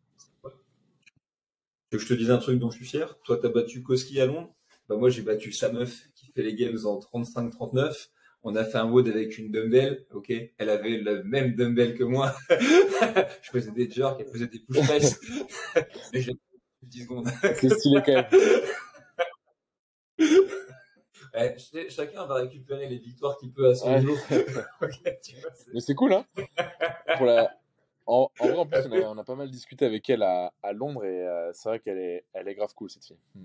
Que je te dise un truc dont je suis fier? Toi, tu as battu Koski à Londres? Bah, moi, j'ai battu sa meuf qui fait les games en 35-39. On a fait un mode avec une dumbbell, ok? Elle avait le même dumbbell que moi. je faisais des jerks, elle faisait des push press. Mais j'ai 10 secondes. C'est stylé quand même. Ouais, chacun va récupérer les victoires qu'il peut à son niveau. Mais c'est cool, hein Pour la... en, en, vrai, en plus, on a, on a, pas mal discuté avec elle à, à Londres et euh, c'est vrai qu'elle est, elle est grave cool, cette fille. Mm.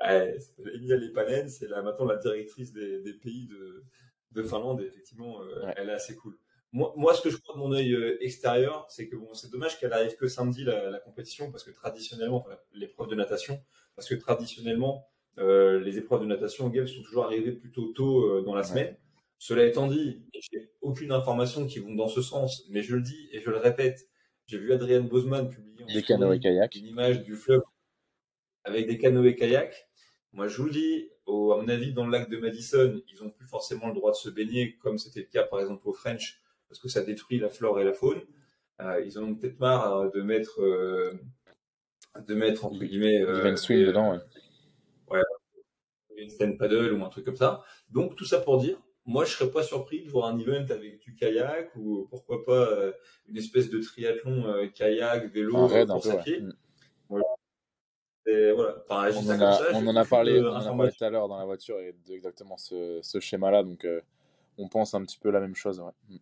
Ouais, Emilia Lepanen, c'est là maintenant la directrice des, des pays de, de, Finlande et effectivement, euh, ouais. elle est assez cool. Moi, moi, ce que je crois de mon œil euh, extérieur, c'est que bon, c'est dommage qu'elle arrive que samedi la, la, compétition parce que traditionnellement, enfin, l'épreuve de natation, parce que traditionnellement, euh, les épreuves de natation au Games sont toujours arrivées plutôt tôt dans la semaine. Cela étant dit, j'ai aucune information qui vont dans ce sens, mais je le dis et je le répète, j'ai vu Adrienne Bosman publier une image du fleuve avec des canoës kayak. Moi, je vous le dis, au, à mon avis, dans le lac de Madison, ils n'ont plus forcément le droit de se baigner, comme c'était le cas, par exemple, au French, parce que ça détruit la flore et la faune. Euh, ils en ont peut-être marre de mettre, euh, de mettre entre guillemets, euh, dedans. Ouais ouais, une stand paddle ou un truc comme ça. Donc tout ça pour dire, moi je serais pas surpris de voir un event avec du kayak ou pourquoi pas euh, une espèce de triathlon euh, kayak, vélo, raid, course un peu, à pied. ouais. Voilà. Et voilà. Enfin, on, en a, ça, on en a parlé, on en a parlé tout à l'heure dans la voiture et de exactement ce, ce schéma-là, donc euh, on pense un petit peu la même chose. Ouais.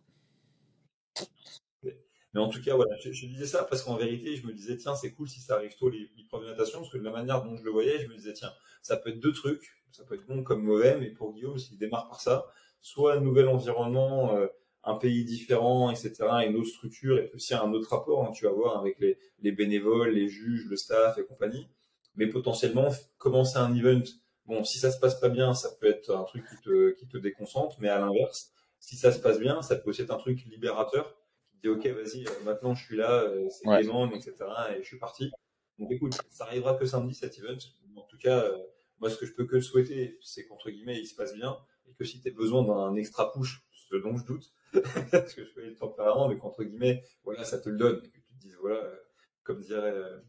Mais en tout cas, voilà, je, je disais ça parce qu'en vérité, je me disais, tiens, c'est cool si ça arrive tôt les l'épreuve de natation, parce que de la manière dont je le voyais, je me disais, tiens, ça peut être deux trucs, ça peut être bon comme mauvais, mais pour Guillaume, s'il démarre par ça, soit un nouvel environnement, euh, un pays différent, etc., une autre structure, et aussi un autre rapport, hein, tu vas voir, avec les, les bénévoles, les juges, le staff et compagnie, mais potentiellement, commencer un event, bon, si ça se passe pas bien, ça peut être un truc qui te, qui te déconcentre, mais à l'inverse, si ça se passe bien, ça peut aussi être un truc libérateur, dis ok vas-y euh, maintenant je suis là euh, c'est Ouais. Etc et je suis parti donc écoute ça arrivera que samedi cet event en tout cas euh, moi ce que je peux que souhaiter c'est qu'entre guillemets il se passe bien et que si tu as besoin d'un extra push ce dont je doute parce que je connais le tempérament mais qu'entre guillemets voilà ça te le donne que tu te dises voilà euh, comme dirait euh,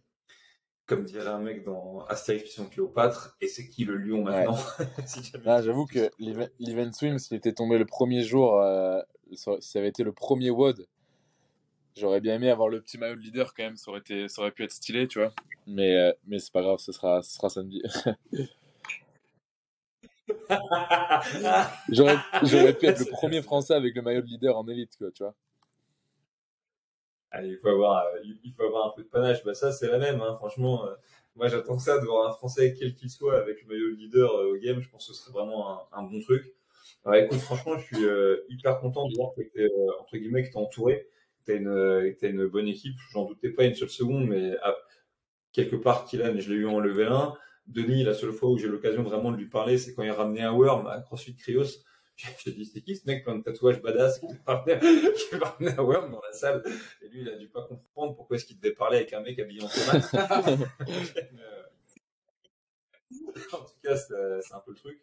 comme dirait un mec dans Astérix Mission Cléopâtre et c'est qui le lion maintenant Si tu- j'avoue que l'eve- l'event swim, s'il était tombé le premier jour, euh, si ça avait été le premier WOD, j'aurais bien aimé avoir le petit maillot de leader quand même, ça aurait, été, ça aurait pu être stylé, tu vois. Mais, euh, mais c'est pas grave, ce sera, ce sera samedi. J'aurais pu être le premier français avec le maillot de leader en élite, tu vois. Allez, il faut avoir, euh, il faut avoir un peu de panache. Bah ça, c'est la même. Hein. Franchement, euh, moi j'attends ça de voir un Français quel qu'il soit avec le maillot de leader euh, au game. Je pense que ce serait vraiment un, bon truc. Alors, écoute, franchement, je suis euh, hyper content de voir que euh, entre guillemets entouré, que t'as une bonne équipe. J'en doutais pas une seule seconde, mais ah, quelque part, Kylian, je l'ai eu en level 1. Denis, la seule fois où j'ai l'occasion vraiment de lui parler, c'est quand il ramenait un worm à CrossFit Krios. J'ai dit, c'est qui ce mec plein de tatouages badass qui ramené, qui ramené un worm dans la salle? Et lui, il a dû pas comprendre pourquoi est-ce qu'il devait parler avec un mec habillé en tomate. En tout cas, c'est un peu le truc.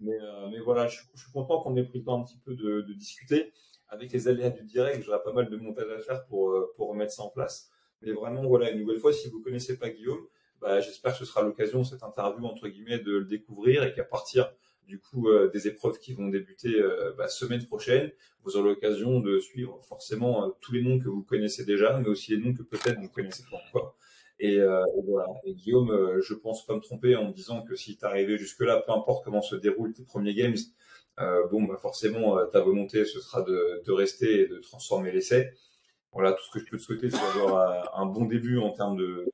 Mais, euh, mais voilà, je, je suis content qu'on ait pris le temps un petit peu de, de discuter. Avec les aléas du direct, j'aurai pas mal de montage à faire pour, euh, pour remettre ça en place. Mais vraiment, voilà, une nouvelle fois, si vous connaissez pas Guillaume, bah, j'espère que ce sera l'occasion, cette interview, entre guillemets, de le découvrir et qu'à partir du coup euh, des épreuves qui vont débuter euh, bah, semaine prochaine, vous aurez l'occasion de suivre forcément euh, tous les noms que vous connaissez déjà, mais aussi les noms que peut-être vous connaissez pas encore. Et, et voilà. Et Guillaume, je pense pas me tromper en me disant que si t'es arrivé jusque-là, peu importe comment se déroulent tes premiers games, bon, bah forcément, ta volonté, ce sera de, de rester et de transformer l'essai. Voilà, tout ce que je peux te souhaiter, c'est d'avoir un, bon début en termes de.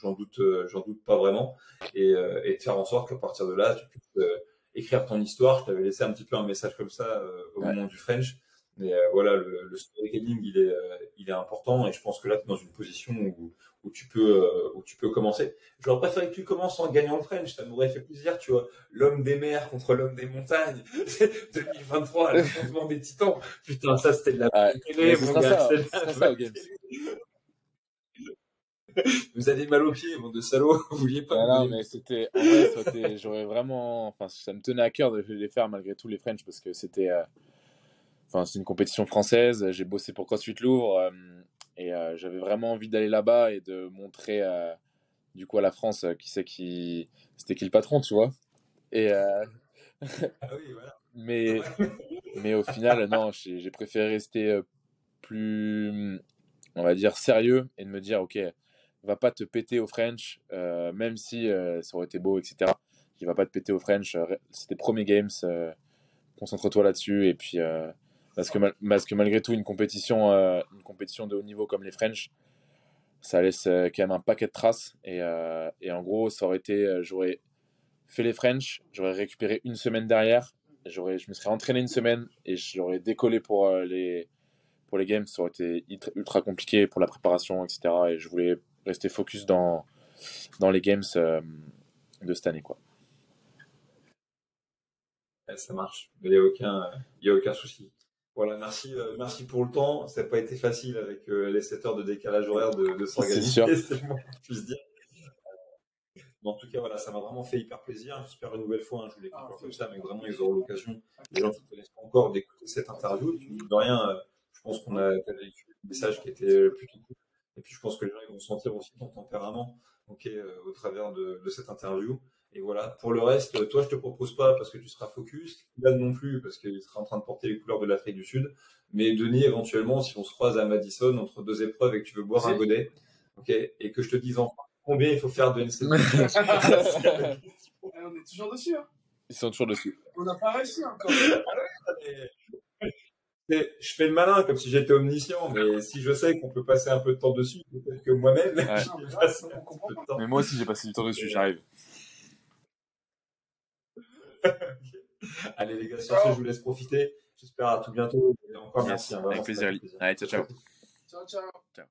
J'en doute, euh, j'en doute pas vraiment, et, euh, et de faire en sorte qu'à partir de là, tu puisses euh, écrire ton histoire. Je t'avais laissé un petit peu un message comme ça euh, au Ouais. moment du French, mais euh, voilà, le, le storytelling, il est, euh, il est important, et je pense que là, tu es dans une position où, où tu peux, euh, où tu peux commencer. J'aurais préféré que tu commences en gagnant le French, ça m'aurait fait plaisir, tu vois. L'homme des mers contre l'homme des montagnes, 2023, l'affrontement des titans. Putain, ça c'était de la Ouais. télé, mon gars. ça, ça au vraie Games. télé. Vous avez mal aux pieds, mon de salauds. Vous vouliez pas. Ah non, mais c'était. En vrai, j'aurais vraiment. Enfin, ça me tenait à cœur de les faire malgré tout, les French, parce que c'était. euh, Enfin, c'est une compétition française. J'ai bossé pour CrossFit Louvre euh, et euh, j'avais vraiment envie d'aller là-bas et de montrer du coup à la France qui c'est qui. C'était qui le patron, tu vois. Et. Ah oui, voilà. mais, mais au final, non, j'ai préféré rester plus, on va dire, sérieux et de me dire, ok, va pas te péter au French, euh, même si euh, ça aurait été beau, etc. Il va pas te péter au French. euh, C'était premier games, euh, concentre-toi là-dessus. Et puis, parce, que malgré tout, une compétition, de haut niveau comme les French, ça laisse quand même un paquet de traces. Et, et en gros, ça aurait été, j'aurais fait les French, j'aurais récupéré une semaine derrière, j'aurais, je me serais entraîné une semaine et j'aurais décollé pour les, pour les games. Ça aurait été ultra compliqué pour la préparation, etc. Et je voulais rester focus dans, dans les games euh, de cette année. Quoi. Ça marche. Il n'y a aucun, il y a aucun souci. Voilà, merci, euh, merci pour le temps. Ça n'a pas été facile avec euh, les 7 heures de décalage horaire de, de s'organiser, c'est le moins qu'on puisse dire. Mais en tout cas, voilà, ça m'a vraiment fait hyper plaisir. J'espère une nouvelle fois, hein, je voulais conclure comme ça, mais vraiment, ils auront l'occasion, les gens qui ne connaissent pas encore, d'écouter cette interview. De rien, euh, je pense qu'on a véhiculé un message qui était plutôt cool. Et puis, je pense que les gens ils vont sentir aussi ton tempérament ok, euh, au travers de, de cette interview. Et voilà, pour le reste, toi, je te propose pas parce que tu seras focus, Kylian non plus parce qu'il sera en train de porter les couleurs de l'Afrique du Sud, mais Denis, éventuellement, si on se croise à Madison entre deux épreuves et que tu veux boire un godet, ok, et que je te dise enfin combien il faut faire de NCT. On est toujours dessus. Hein. Ils sont toujours dessus. On n'a pas réussi encore. Je fais le malin comme si j'étais omniscient, mais si je sais qu'on peut passer un peu de temps dessus, peut-être que moi-même, Ouais. je vais passer un peu de temps. Mais moi aussi, j'ai passé du temps dessus, j'arrive. Allez les gars, sur ce, je vous laisse profiter. J'espère à tout bientôt. Et encore Yes, merci. hein, avec plaisir, Allez, ciao, ciao. Ciao, ciao.